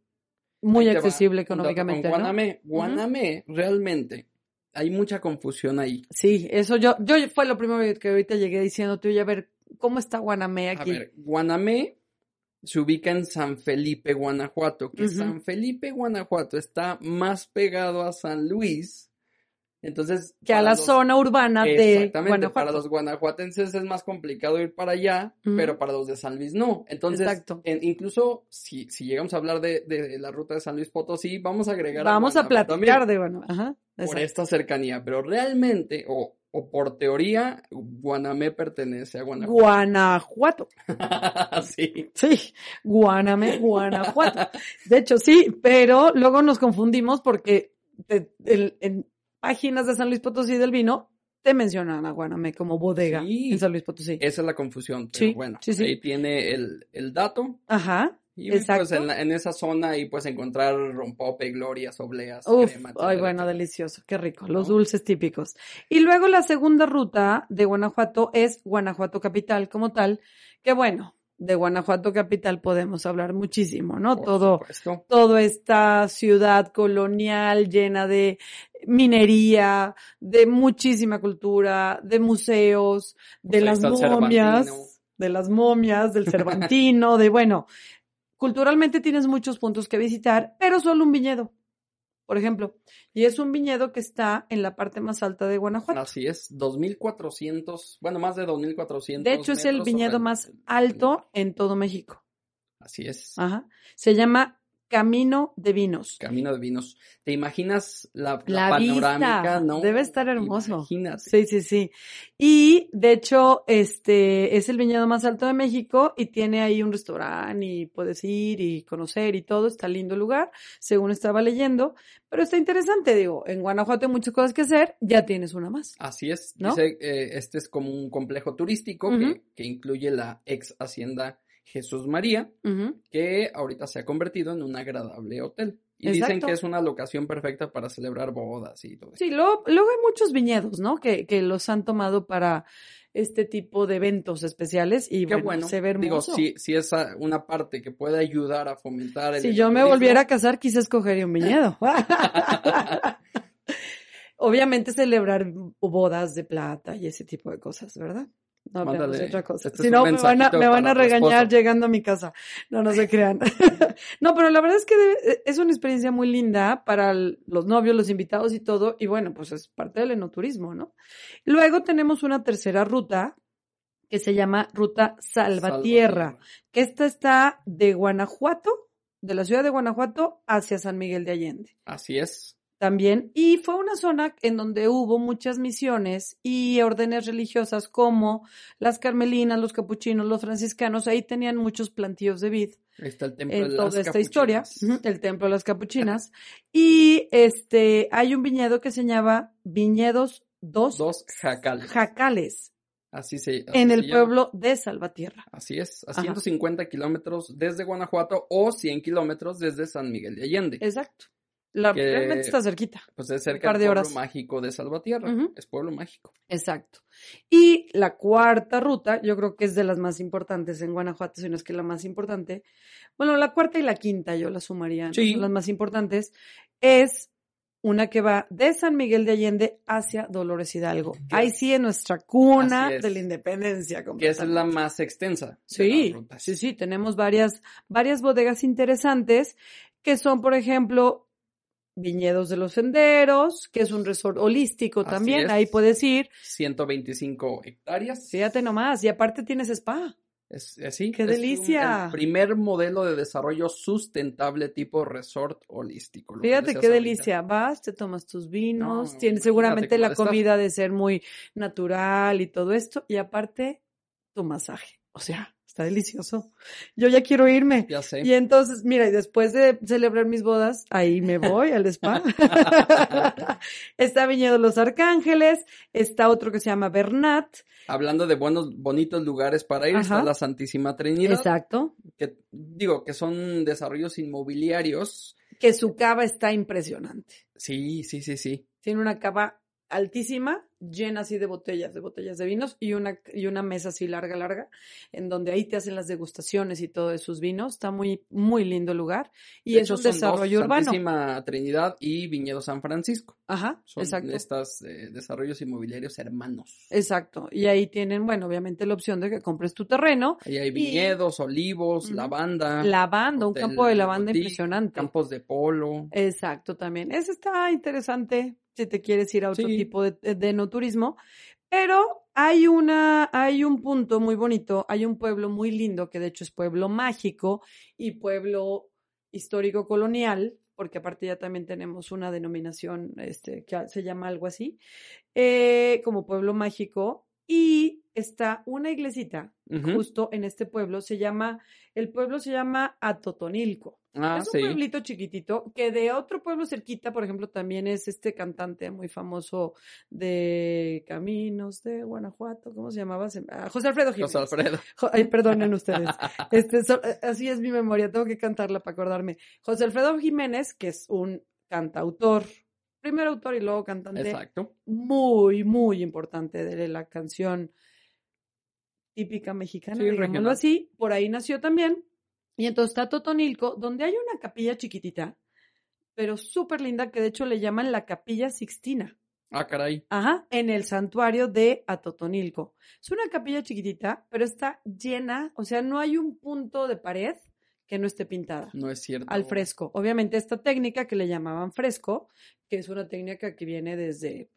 muy va accesible con económicamente, ¿no? Guanamé. Guanamé, realmente, hay mucha confusión ahí. Sí, eso yo, yo fue lo primero que ahorita llegué diciéndote, oye, a ver, ¿cómo está Guanamé A aquí? ver, Guanamé se ubica en San Felipe, Guanajuato, que. San Felipe, Guanajuato está más pegado a San Luis. Entonces, que a la los- zona urbana de Exactamente, Guanajuato. para los guanajuatenses es más complicado ir para allá, pero para los de San Luis no. Entonces, Exacto. en- incluso si, si llegamos a hablar de, de la ruta de San Luis Potosí, vamos a agregar Vamos a Guanajuato platicar también de bueno, ajá. por esta cercanía, pero realmente, o, o por teoría, Guanamé pertenece a Guanajuato. Guanajuato. sí. Sí, Guanamé, Guanajuato. De hecho, sí, pero luego nos confundimos porque el- en páginas de San Luis Potosí del vino te mencionan a Guanamé como bodega Sí. en San Luis Potosí. Esa es la confusión, pero Sí, bueno, sí, sí. ahí tiene el, el dato. Ajá. Y pues Exacto. en, la- en esa zona ahí puedes encontrar rompope, glorias, obleas, Uf, crema, ay, bueno, etcétera. delicioso, qué rico, los ¿No? dulces típicos. Y luego la segunda ruta de Guanajuato es Guanajuato Capital como tal, que bueno, de Guanajuato Capital podemos hablar muchísimo, ¿no? Por Todo, supuesto. toda esta ciudad colonial llena de minería, de muchísima cultura, de museos, de Pues las momias, de las momias, del Cervantino, de bueno, culturalmente tienes muchos puntos que visitar, pero solo un viñedo, por ejemplo, y es un viñedo que está en la parte más alta de Guanajuato. Así es, 2.400, bueno, más de 2.400. De hecho, es el viñedo más alto en todo México. Así es. Ajá. Se llama Camino de Vinos. Camino de Vinos. ¿Te imaginas la, La panorámica? vista, No, debe estar hermoso. Imagínate. Sí, sí, sí. Y de hecho, este es el viñedo más alto de México y tiene ahí un restaurante y puedes ir y conocer y todo. Está lindo el lugar, según estaba leyendo. Pero está interesante, digo, en Guanajuato hay muchas cosas que hacer, ya tienes una más. Así es. ¿No? Dice, eh, este es como un complejo turístico que, que incluye la ex hacienda Jesús María, que ahorita se ha convertido en un agradable hotel. Y dicen que es una locación perfecta para celebrar bodas y todo eso. Sí, luego, luego hay muchos viñedos, ¿no? Que, que los han tomado para este tipo de eventos especiales y bueno, bueno. se ve Digo, hermoso. si, si es una parte que puede ayudar a fomentar el Si yo me volviera a casar, quizás escogería un viñedo. Obviamente celebrar bodas de plata y ese tipo de cosas, ¿verdad? No Mándale, otra cosa. este es si no, me van a, me van regañar llegando a mi casa. No, no se crean. no, pero la verdad es que debe- es una experiencia muy linda para el- los novios, los invitados y todo. Y bueno, pues es parte del enoturismo, ¿no? Luego tenemos una tercera ruta que se llama Ruta Salvatierra que esta está de Guanajuato, de la ciudad de Guanajuato hacia San Miguel de Allende Así es. También. Y fue una zona en donde hubo muchas misiones y órdenes religiosas como las carmelinas, los capuchinos, los franciscanos. Ahí tenían muchos plantíos de vid Ahí está el templo en de toda las esta historia, capuchinas. el templo de las capuchinas. y este, hay un viñedo que se llama Viñedos Dos, Dos jacales. Jacales Así se así en se el llama. pueblo de Salvatierra. Así es, a Ajá. 150 kilómetros desde Guanajuato o 100 kilómetros desde San Miguel de Allende. Exacto. La, Que- Realmente está cerquita. Pues es cerca del de pueblo horas. mágico de Salvatierra. Es pueblo mágico. Exacto. Y la cuarta ruta, yo creo que es de las más importantes en Guanajuato, si no es que la más importante. Bueno, la cuarta y la quinta yo la sumaría, ¿no? Sí. son las más importantes. Es una que va de San Miguel de Allende hacia Dolores Hidalgo. Ahí sí, en nuestra cuna de la independencia. Que es la más extensa. Sí, sí, sí, tenemos varias, varias bodegas interesantes que son, por ejemplo, Viñedos de los Senderos, que es un resort holístico Así también, es. ahí puedes ir, 125 hectáreas. fíjate nomás, y aparte tienes spa. Es, así, ¡Qué es un- delicia! el primer modelo de desarrollo sustentable tipo resort holístico. Fíjate qué ahorita. delicia, vas, te tomas tus vinos, No, tienes seguramente la estar. comida de ser muy natural y todo esto, y aparte tu masaje, o sea, está delicioso. Yo ya quiero irme. Ya sé. Y entonces, mira, y después de celebrar mis bodas, ahí me voy al spa. está Viñedo Los Arcángeles, está otro que se llama Bernat. Hablando de buenos, bonitos lugares para ir, está Ajá. la Santísima Trinidad. Exacto. Que digo que son desarrollos inmobiliarios. Que su cava está impresionante. Sí, sí, sí, sí. Tiene una cava altísima, llena así de botellas, de botellas de vinos y una, y una mesa así larga, larga, en donde ahí te hacen las degustaciones y todo de sus vinos. Está muy, muy lindo el lugar. Y De es hecho, un son dos, desarrollo urbano. Santísima Trinidad y Viñedo San Francisco. Ajá, Son exacto. estos desarrollos inmobiliarios hermanos. Exacto. Y ahí tienen, bueno, obviamente la opción de que compres tu terreno. Ahí hay viñedos, olivos, lavanda, Lavanda, un campo de lavanda boutique, impresionante. campos de polo. Exacto, también. Ese está interesante si te quieres ir a otro Sí. tipo de, de no turismo. Pero hay una, hay un punto muy bonito, hay un pueblo muy lindo, que de hecho es pueblo mágico y pueblo histórico colonial, porque aparte ya también tenemos una denominación este, que se llama algo así, eh, como pueblo mágico. Y está una iglesita justo en este pueblo, se llama, el pueblo se llama Atotonilco. Ah, es un sí. pueblito chiquitito que de otro pueblo cerquita, por ejemplo, también es este cantante muy famoso de Caminos de Guanajuato, ¿cómo se llamaba? Ah, José Alfredo Jiménez. José Alfredo. Jo- Ay, perdonen ustedes. Este, so- eh, así es mi memoria, tengo que cantarla para acordarme. José Alfredo Jiménez, que es un cantautor, primero autor y luego cantante Exacto. muy, muy importante de la canción típica mexicana, Sí, digámoslo así. Por ahí nació también. Y entonces está Totonilco, donde hay una capilla chiquitita, pero súper linda, que de hecho le llaman la Capilla Sixtina. Ah, caray. Ajá, en el santuario de Atotonilco. Es una capilla chiquitita, pero está llena, o sea, no hay un punto de pared que no esté pintada No es cierto. al fresco. Obviamente esta técnica que le llamaban fresco, que es una técnica que viene desde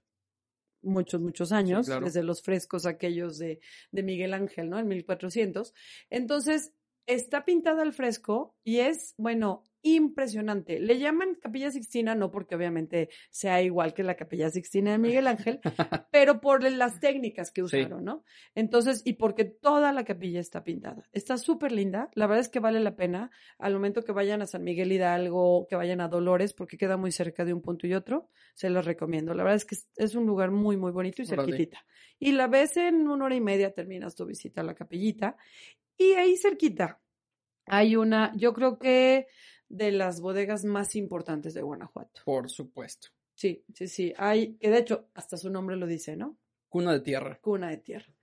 muchos, muchos años, claro. desde los frescos aquellos de, de Miguel Ángel, ¿no? En 1400. Entonces, Está pintada al fresco y es, bueno, impresionante. Le llaman Capilla Sixtina, no porque obviamente sea igual que la Capilla Sixtina de Miguel Ángel, pero por las técnicas que usaron, ¿no? Entonces, y porque toda la capilla está pintada. Está súper linda. La verdad es que vale la pena al momento que vayan a San Miguel Hidalgo, que vayan a Dolores, porque queda muy cerca de un punto y otro. Se los recomiendo. La verdad es que es un lugar muy, muy bonito y cerquitita. Y la ves en una hora y media, terminas tu visita a la capillita. Y ahí cerquita hay una, yo creo que de las bodegas más importantes de Guanajuato. Por supuesto. Sí, sí, sí. Hay, que de hecho, hasta su nombre lo dice, ¿no? Cuna de tierra. Cuna de tierra.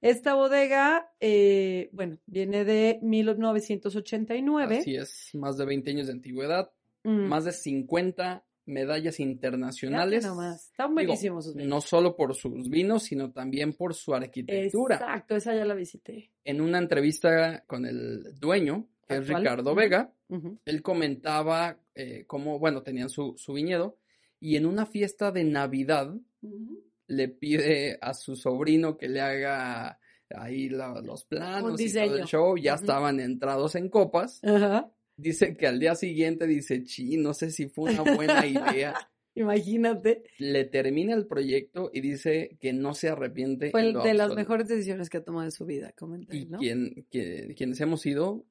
Esta bodega, eh, bueno, viene de 1989. Así es, más de 20 años de antigüedad, mm. más de 50 medallas internacionales. Nomás. Están buenísimos sus vinos. No solo por sus vinos, sino también por su arquitectura. Exacto, esa ya la visité. En una entrevista con el dueño, que es Ricardo Vega, él comentaba eh, cómo, bueno, tenían su, su, viñedo y en una fiesta de Navidad le pide a su sobrino que le haga ahí los planos y todo el show, ya estaban entrados en copas. Dice que al día siguiente dice, chi, no sé si fue una buena idea. Imagínate. Le termina el proyecto y dice que no se arrepiente. Fue de las mejores decisiones que ha tomado en su vida, comenté, Y quien, quienes hemos ido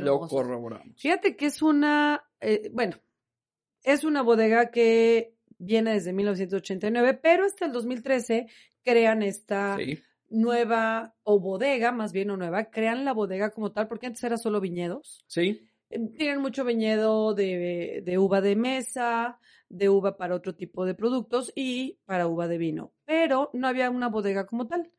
lo corroboramos. Fíjate que es una, eh, bueno, es una bodega que viene desde 1989, pero hasta el 2013 crean esta nueva, o bodega, más bien o nueva, crean la bodega como tal, porque antes era solo viñedos. Sí. Eh, tienen mucho viñedo de, de uva de mesa, de uva para otro tipo de productos y para uva de vino, pero no había una bodega como tal.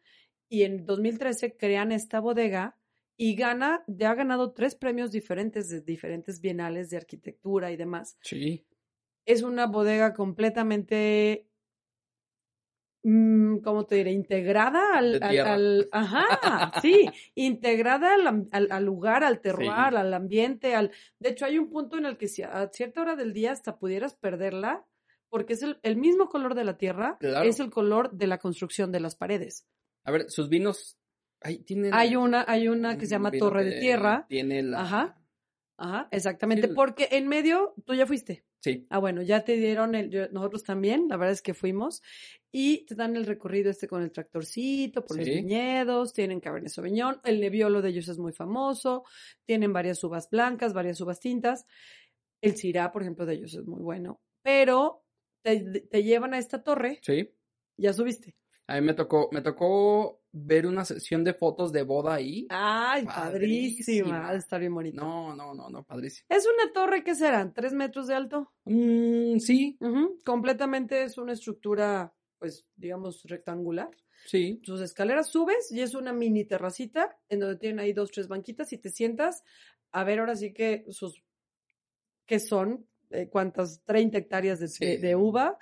Y en 2013 crean esta bodega y gana, ya ha ganado tres premios diferentes de diferentes bienales de arquitectura y demás. Sí. Es una bodega completamente, ¿cómo te diré? Integrada al, al, ajá, sí, integrada al, lugar, al terroir, al ambiente, al, de hecho hay un punto en el que si a cierta hora del día hasta pudieras perderla, porque es el, el mismo color de la tierra, es el color de la construcción de las paredes. A ver, sus vinos hay una, hay una que se llama Torre de, Tierra. Tiene la. Ajá. Ajá, exactamente. Porque en medio, tú ya fuiste. Sí. Ah, bueno, ya te dieron el, nosotros también, la verdad es que fuimos. Y te dan el recorrido este con el tractorcito, por los viñedos, tienen Cabernet Sauvignon, el Nebbiolo de ellos es muy famoso, tienen varias uvas blancas, varias uvas tintas. El Syrah, por ejemplo, de ellos es muy bueno. Pero te, te llevan a esta torre. Sí. Ya subiste. A mí me tocó, me tocó ver una sesión de fotos de boda ahí. Ay, padrísima. Está bien bonito. No, no, no, no, padrísimo. ¿Es una torre que serán? ¿Tres metros de alto? Mm, sí. Completamente es una estructura, pues, digamos, rectangular. Sí. Sus escaleras subes y es una mini terracita en donde tienen ahí dos, tres banquitas y te sientas a ver ahora sí que sus, que son, eh, cuántas, 30 hectáreas de, de uva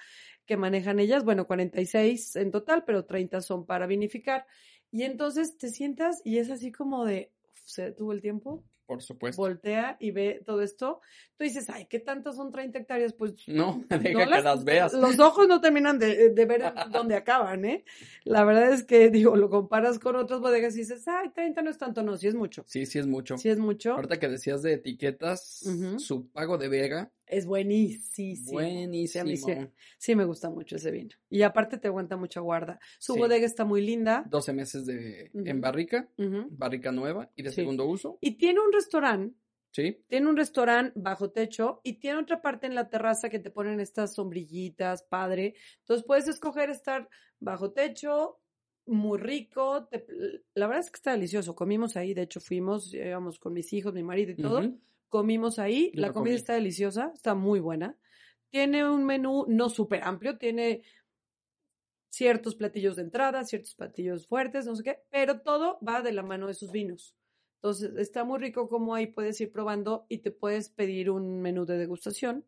que manejan ellas, bueno, 46 en total, pero 30 son para vinificar. Y entonces te sientas y es así como de, ¿se detuvo el tiempo? Por supuesto. Voltea y ve todo esto. Tú dices, ay, ¿qué tantas son 30 hectáreas? Pues no, deja que las, veas. Los ojos no terminan de, de ver dónde acaban, ¿eh? La verdad es que, digo, lo comparas con otras bodegas y dices, ay, 30 no es tanto, no, sí es mucho. Sí, sí es mucho. Sí es mucho. Ahorita que decías de etiquetas, su pago de Vega es buenísimo. Buenísimo. Sí, me gusta mucho ese vino. Y aparte te aguanta mucha guarda. Su bodega está muy linda. 12 meses de, en barrica, barrica nueva y de segundo uso. Y tiene un restaurante. Sí. Tiene un restaurante bajo techo y tiene otra parte en la terraza que te ponen estas sombrillitas, padre. Entonces puedes escoger estar bajo techo, muy rico. la verdad es que está delicioso. Comimos ahí, de hecho fuimos, íbamos con mis hijos, mi marido y todo comimos ahí, la comida está deliciosa, está muy buena. Tiene un menú no súper amplio, tiene ciertos platillos de entrada, ciertos platillos fuertes, no sé qué, pero todo va de la mano de sus vinos. Entonces, está muy rico como ahí puedes ir probando y te puedes pedir un menú de degustación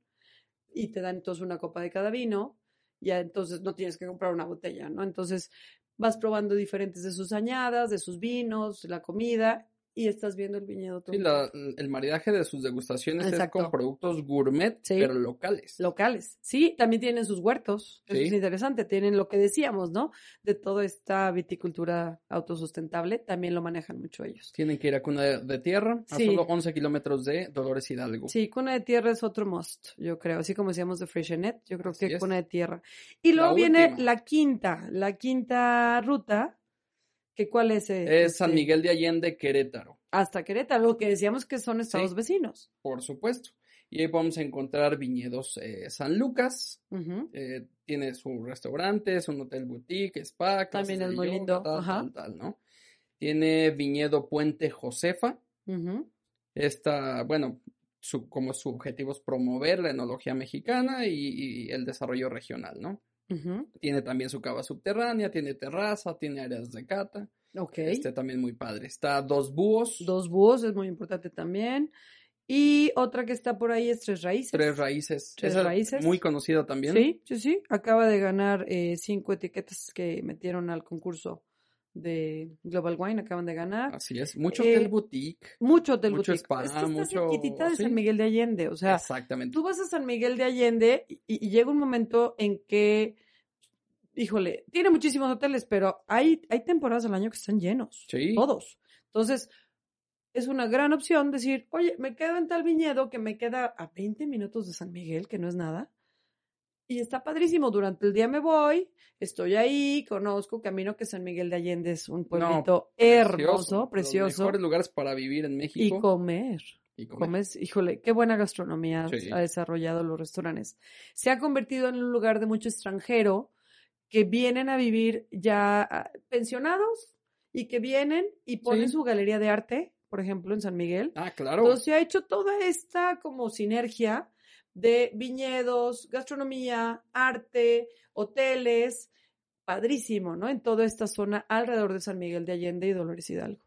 y te dan entonces una copa de cada vino, ya entonces no tienes que comprar una botella, ¿no? Entonces, vas probando diferentes de sus añadas, de sus vinos, la comida y estás viendo el viñedo todo. Sí, la- el maridaje de sus degustaciones es Exacto. con productos gourmet, Sí. pero locales. locales. Sí, también tienen sus huertos. Eso Sí. es interesante. Tienen lo que decíamos, ¿no? De toda esta viticultura autosustentable. También lo manejan mucho ellos. Tienen que ir a Cuna de, de Tierra, a Sí. solo 11 kilómetros de Dolores Hidalgo. Sí, Cuna de Tierra es otro must, yo creo. Así como decíamos de Freshenet, yo creo Así que es. Cuna de Tierra. Y La luego viene última. la quinta, la quinta ruta. Que ¿Cuál es? eh, Es San este, Miguel de Allende, Querétaro, Hasta Querétaro, lo que decíamos que son estados Sí. vecinos. por supuesto. Y ahí podemos encontrar viñedos eh, San Lucas, eh, tiene su restaurante, es un hotel boutique, spa, También es muy yoga, lindo, Tal, ajá. tal, tal, ¿no? Tiene viñedo Puente Josefa. Ujú. Esta, bueno, su, como su objetivo es promover la enología mexicana y, y el desarrollo regional, ¿no? Tiene también su cava subterránea, tiene terraza, tiene áreas de cata. Ok. Este también muy padre. Está Dos Búhos, Dos búhos es muy importante también. Y otra que está por ahí es Tres Raíces. Tres Raíces. Tres Esa es Raíces. Muy conocida también. Sí, sí, sí. Acaba de ganar eh, cinco etiquetas que metieron al concurso de Global Wine. Acaban de ganar. Así es. Mucho Eh, hotel boutique. Mucho hotel mucho boutique. spa, es que está mucho- cerquitita de sí. San Miguel de Allende. O sea, Exactamente. tú vas a San Miguel de Allende y, y llega un momento en que, híjole, tiene muchísimos hoteles, pero hay, hay temporadas al año que están llenos. Sí. Todos. Entonces, es una gran opción decir, oye, me quedo en tal viñedo que me queda a 20 minutos de San Miguel, que no es nada. Y está padrísimo. Durante el día me voy, estoy ahí, conozco, camino que San Miguel de Allende es un pueblito hermoso, Los precioso. mejores lugares para vivir en Y México. comer. Y comer. Comes, híjole, qué buena gastronomía Sí. ha desarrollado los restaurantes. Se ha convertido en un lugar de mucho extranjero que vienen a vivir ya ah, pensionados y que vienen y ponen Sí. su galería de arte, por ejemplo, en San Miguel. Ah, claro. Entonces se ha hecho toda esta como sinergia de viñedos, gastronomía, arte, hoteles, padrísimo, ¿no? En toda esta zona alrededor de San Miguel de Allende y Dolores Hidalgo.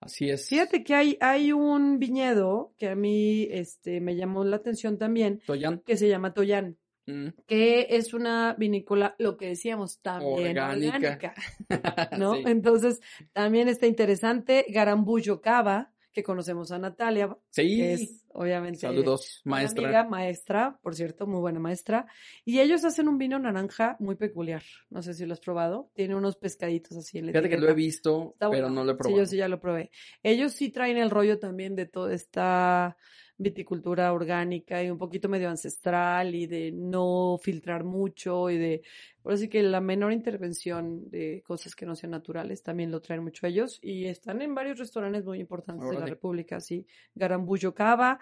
Así es. Fíjate que hay, hay un viñedo que a mí este, me llamó la atención también, Toyan. que se llama Toyán, Mm. que es una vinícola, lo que decíamos, también Orgánica. orgánica, ¿no? Sí. Entonces, también está interesante, Garambullo Cava, que conocemos a Natalia, Sí. que es obviamente Saludos, maestra. amiga, maestra, por cierto, muy buena maestra. Y ellos hacen un vino naranja muy peculiar. No sé si lo has probado. Tiene unos pescaditos así en la Fíjate que lo he visto, Está pero bueno. no lo he Sí, probado. yo sí ya lo probé. Ellos sí traen el rollo también de toda esta viticultura orgánica y un poquito medio ancestral y de no filtrar mucho y de, por así que la menor intervención de cosas que no sean naturales también lo traen mucho ellos y están en varios restaurantes muy importantes de la. República, así, Garambullo Cava.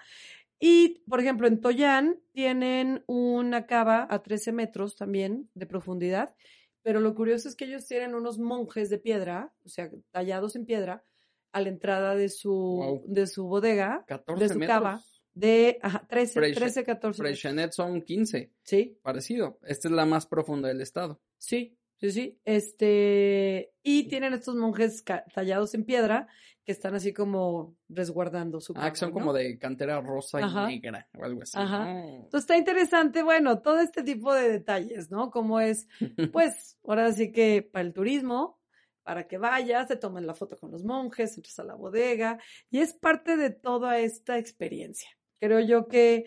Y, por ejemplo, en Toyán tienen una cava a 13 metros también de profundidad, pero lo curioso es que ellos tienen unos monjes de piedra, o sea, tallados en piedra, a la entrada de su, Wow. de su bodega, 14 de su metros. cava, de ajá, 13, Freshe- 13, 14 metros. Freixenet son 15. Sí, Parecido. Esta es la más profunda del estado. sí, sí, sí. Este, y tienen estos monjes tallados en piedra que están así como resguardando su Ah, que son como de cantera rosa Ajá. y negra o algo así. Ajá. Entonces está interesante, bueno, todo este tipo de detalles, ¿no? Como es, pues, ahora sí que para el turismo, para que vayas, te tomes la foto con los monjes, entres a la bodega, y es parte de toda esta experiencia. Creo yo que,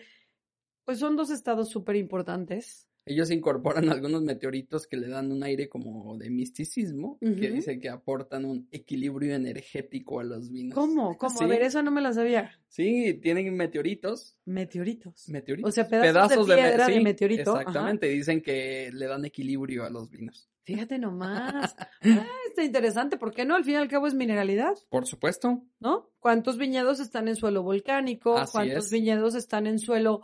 pues, son dos estados súper importantes. Ellos incorporan algunos meteoritos que le dan un aire como de misticismo, que dice que aportan un equilibrio energético a los vinos. ¿Cómo? ¿Cómo? Sí. A ver, eso no me la sabía. Sí, tienen meteoritos. Meteoritos. Meteoritos. O sea, pedazos de me- piedra de sí, meteorito, ajá. Exactamente, dicen que le dan equilibrio a los vinos. Fíjate nomás. Ah, está interesante, ¿por qué no? Al fin y al cabo es mineralidad. Por supuesto. ¿no? ¿Cuántos viñedos están en suelo volcánico? Así ¿Cuántos es. viñedos están en suelo,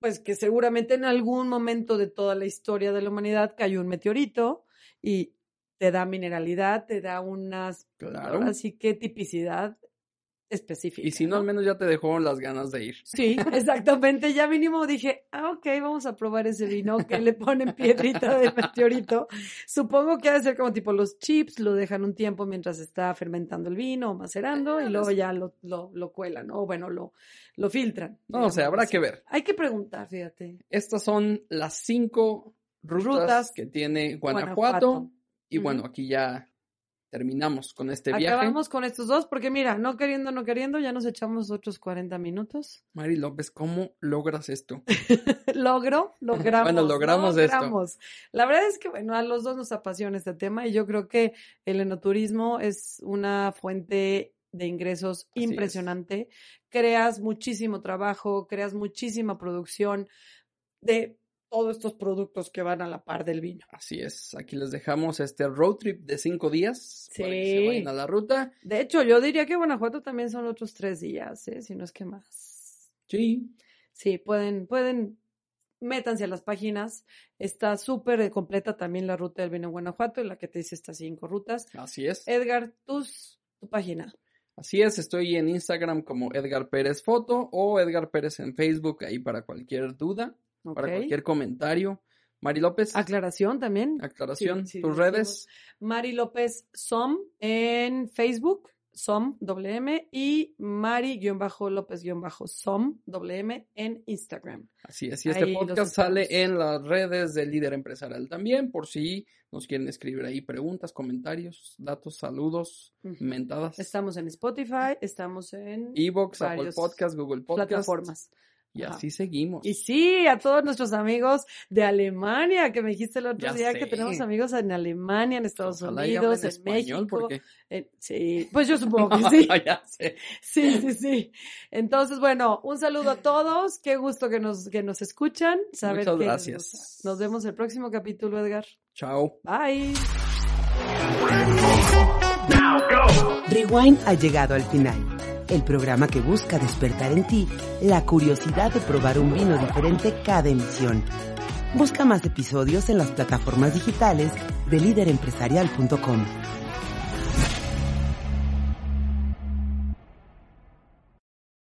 pues que seguramente en algún momento de toda la historia de la humanidad cayó un meteorito y te da mineralidad, te da unas, Claro. así que tipicidad específica. Y si no, al menos ya te dejó las ganas de ir. Sí, exactamente. Ya mínimo dije, ah, ok, vamos a probar ese vino que le ponen piedrita de meteorito. Supongo que ha de ser como tipo los chips, lo dejan un tiempo mientras está fermentando el vino o macerando y luego ya lo, lo, lo cuelan. O bueno, lo, lo filtran. No, o sea, habrá así. que ver. Hay que preguntar, fíjate. Estas son las cinco rutas, Rutas. que tiene Guanajuato. Guanajuato. Y bueno, aquí ya terminamos con este viaje. Acabamos con estos dos, porque mira, no queriendo, no queriendo, ya nos echamos otros 40 minutos. Mari López, ¿cómo logras esto? Logro, logramos. Bueno, logramos esto. La verdad es que, bueno, a los dos nos apasiona este tema y yo creo que el enoturismo es una fuente de ingresos Así es. impresionante. Creas muchísimo trabajo, creas muchísima producción de todos estos productos que van a la par del vino. Así es, aquí les dejamos este road trip de cinco días para que se Sí. vayan a la ruta. De hecho, yo diría que Guanajuato también son otros tres días, ¿eh? si no es que más. Sí, Sí, pueden, pueden, métanse a las páginas. Está súper completa también la ruta del vino en Guanajuato, en la que te dice estas cinco rutas. así es. Edgar, tus, tu página. Así es, estoy en Instagram como Edgar Pérez Foto o Edgar Pérez en Facebook, ahí para cualquier duda, para cualquier comentario. Mari López, Aclaración también. aclaración, sí, tus redes. Mari López Som en Facebook, Som WM, y Mari-López-Som WM en Instagram. Así es, y este Ahí podcast sale en las redes del líder empresarial también, por si nos quieren escribir ahí preguntas, comentarios, datos, saludos, mentadas. Estamos en Spotify, estamos en Evox, Apple Podcast, Google Podcast. plataformas. Y Ajá. así seguimos. Y sí, a todos nuestros amigos de Alemania, que me dijiste el otro Ya día que tenemos amigos en Alemania, en Estados Ojalá y Unidos, en español, México. porque en- sí, pues yo supongo que sí. ya sé. Sí, sí, sí. Entonces, bueno, un saludo a todos. Qué gusto que nos, que nos escuchan. Saber Muchas gracias. Nos vemos el próximo capítulo, Edgar. Chao. Bye. Rewind ha llegado al final. El programa que busca despertar en ti la curiosidad de probar un vino diferente cada emisión. Busca más episodios en las plataformas digitales de líderempresarial.com.